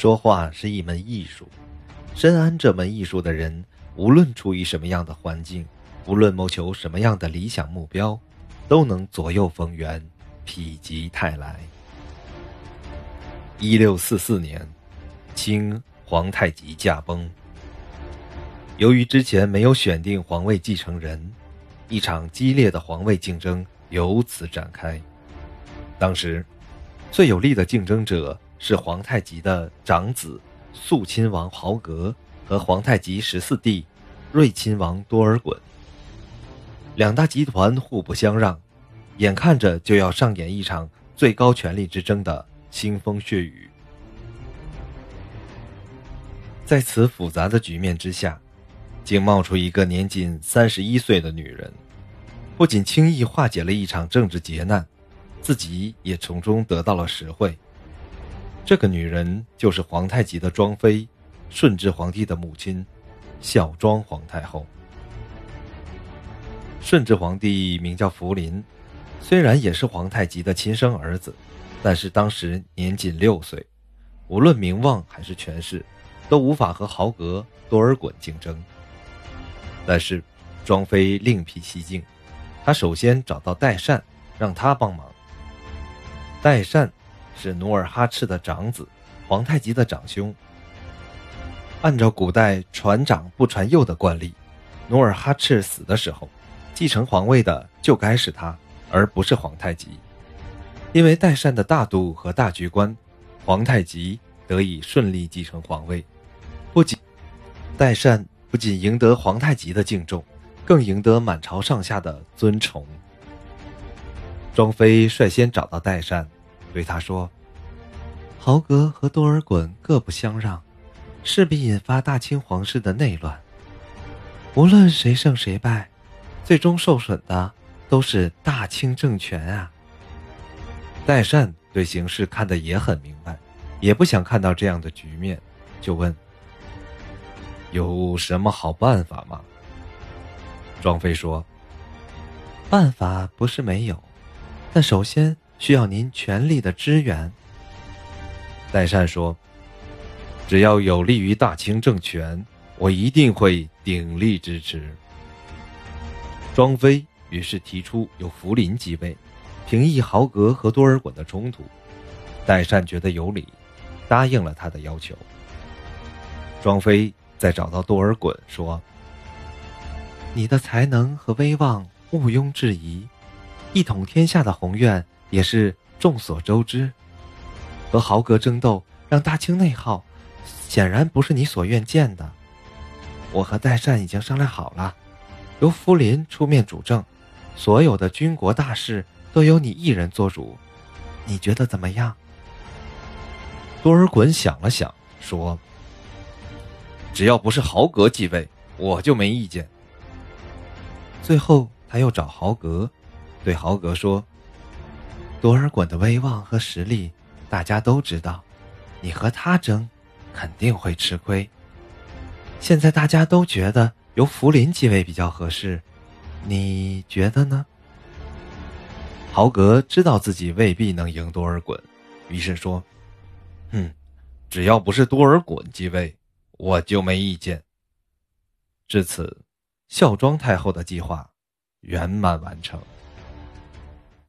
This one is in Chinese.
说话是一门艺术，深谙这门艺术的人，无论处于什么样的环境，无论谋求什么样的理想目标，都能左右逢源，否极泰来。一六四四年，清皇太极驾崩。由于之前没有选定皇位继承人，一场激烈的皇位竞争由此展开。当时，最有力的竞争者。是皇太极的长子肃亲王豪格和皇太极十四弟睿亲王多尔衮，两大集团互不相让，眼看着就要上演一场最高权力之争的腥风血雨。在此复杂的局面之下，竟冒出一个年仅三十一岁的女人，不仅轻易化解了一场政治劫难，自己也从中得到了实惠。这个女人就是皇太极的庄妃，顺治皇帝的母亲，孝庄皇太后。顺治皇帝名叫福临，虽然也是皇太极的亲生儿子，但是当时年仅六岁，无论名望还是权势，都无法和豪格多尔衮竞争。但是，庄妃另辟蹊径，她首先找到代善，让他帮忙。代善。是努尔哈赤的长子，皇太极的长兄。按照古代传长不传幼的惯例，努尔哈赤死的时候，继承皇位的就该是他，而不是皇太极。因为代善的大度和大局观，皇太极得以顺利继承皇位。不仅代善不仅赢得皇太极的敬重，更赢得满朝上下的尊崇。庄妃率先找到代善。对他说：“豪格和多尔衮各不相让，势必引发大清皇室的内乱。无论谁胜谁败，最终受损的都是大清政权啊。”代善对形势看得也很明白，也不想看到这样的局面，就问：“有什么好办法吗？”庄妃说：“办法不是没有，但首先……”需要您全力的支援。代善说：“只要有利于大清政权，我一定会鼎力支持。”庄妃于是提出由福临继位，平抑豪格和多尔衮的冲突。代善觉得有理，答应了他的要求。庄妃再找到多尔衮说：“你的才能和威望毋庸置疑，一统天下的宏愿。”也是众所周知，和豪格争斗，让大清内耗，显然不是你所愿见的。我和代善已经商量好了，由福临出面主政，所有的军国大事都由你一人做主，你觉得怎么样？多尔衮想了想，说：“只要不是豪格继位，我就没意见。”最后，他又找豪格，对豪格说。多尔衮的威望和实力，大家都知道，你和他争，肯定会吃亏。现在大家都觉得由福临继位比较合适，你觉得呢？豪格知道自己未必能赢多尔衮，于是说：“嗯，只要不是多尔衮继位，我就没意见。”至此，孝庄太后的计划圆满完成。